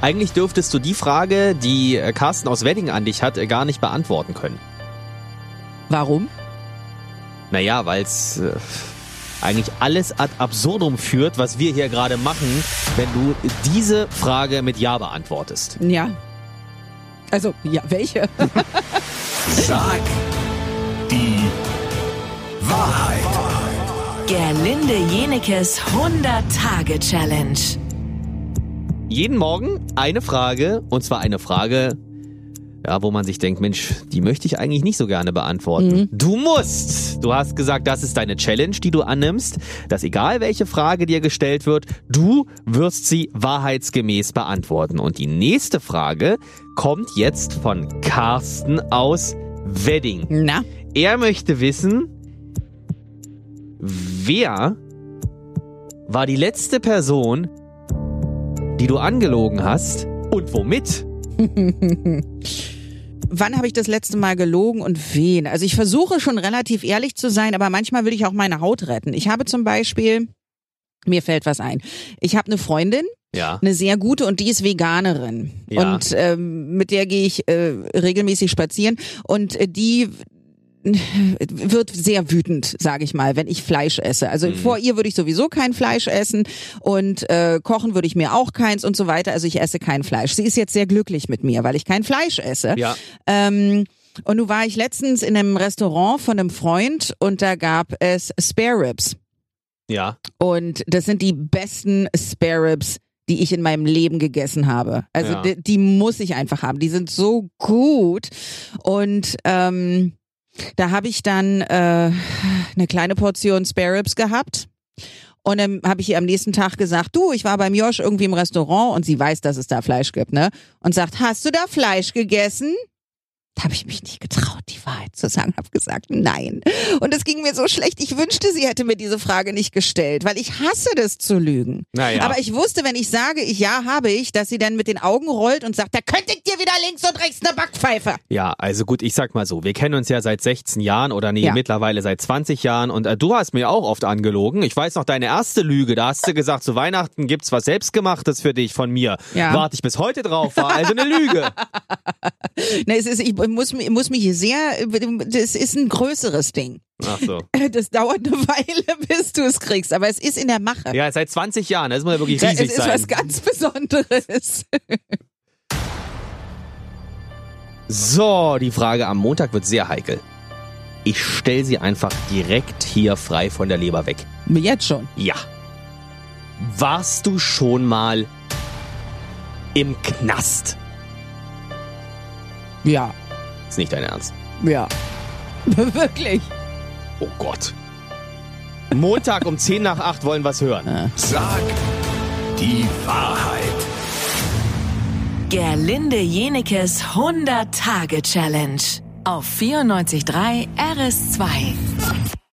Eigentlich dürftest du die Frage, die äh, Carsten aus Wedding an dich hat, äh, gar nicht beantworten können. Warum? Naja, weil es äh, eigentlich alles ad absurdum führt, was wir hier gerade machen, wenn du diese Frage mit Ja beantwortest. Ja. Also, ja, welche? Sag die Wahrheit. Gerlinde Jenekes 100-Tage-Challenge. Jeden Morgen eine Frage, und zwar eine Frage, ja, wo man sich denkt, Mensch, die möchte ich eigentlich nicht so gerne beantworten. Du musst! Du hast gesagt, das ist deine Challenge, die du annimmst, dass egal welche Frage dir gestellt wird, du wirst sie wahrheitsgemäß beantworten. Und die nächste Frage kommt jetzt von Carsten aus Wedding. Na? Er möchte wissen, wer war die letzte Person, die du angelogen hast und womit? Wann habe ich das letzte Mal gelogen und wen? Also ich versuche schon relativ ehrlich zu sein, aber manchmal will ich auch meine Haut retten. Ich habe zum Beispiel, mir fällt was ein. Ich habe eine Freundin, Ja. eine sehr gute und die ist Veganerin. Ja. Und ähm, mit der gehe ich äh, regelmäßig spazieren und äh, die wird sehr wütend, sage ich mal, wenn ich Fleisch esse. Also vor ihr würde ich sowieso kein Fleisch essen und äh, kochen würde ich mir auch keins und so weiter. Also ich esse kein Fleisch. Sie ist jetzt sehr glücklich mit mir, weil ich kein Fleisch esse. Ja. Ähm, und nun war ich letztens in einem Restaurant von einem Freund und da gab es Spare Ribs. Ja. Und das sind die besten Spare Ribs, die ich in meinem Leben gegessen habe. Also Ja. die, die muss ich einfach haben. Die sind so gut. Und ähm, da habe ich dann äh, eine kleine Portion Spare Ribs gehabt. Und dann habe ich ihr am nächsten Tag gesagt, du, ich war beim Josh irgendwie im Restaurant und sie weiß, dass es da Fleisch gibt, ne? Und sagt, hast du da Fleisch gegessen? Da habe ich mich nicht getraut, die Wahrheit zu sagen, habe gesagt, nein. Und es ging mir so schlecht. Ich wünschte, sie hätte mir diese Frage nicht gestellt, weil ich hasse das zu lügen. Naja. Aber ich wusste, wenn ich sage, ich ja, habe ich, dass sie dann mit den Augen rollt und sagt, da könnte ich dir wieder links und rechts eine Backpfeife. Ja, also gut, ich sag mal so, wir kennen uns ja seit 16 Jahren oder nee, Ja. mittlerweile seit 20 Jahren und äh, du hast mir auch oft angelogen. Ich weiß noch deine erste Lüge, da hast du gesagt, zu Weihnachten gibt's was selbstgemachtes für dich von mir. Ja. Warte ich bis heute drauf, war also eine Lüge. Ne, es ist, ich muss, mi- muss mich sehr, das ist ein größeres Ding. Ach so. Das dauert eine Weile, bis du es kriegst, aber es ist in der Mache. Ja, seit 20 Jahren, das muss ja wirklich riesig es ist sein. was ganz Besonderes. So, die Frage am Montag wird sehr heikel. Ich stell sie einfach direkt hier frei von der Leber weg. Jetzt schon. Ja. Warst du schon mal im Knast? Ja, Ist nicht dein Ernst. ja. Wirklich. Oh Gott. Montag um 10 nach 8 wollen wir's hören. Sag die Wahrheit. Gerlinde Jenekes 100-Tage-Challenge. Auf 94.3 RS2.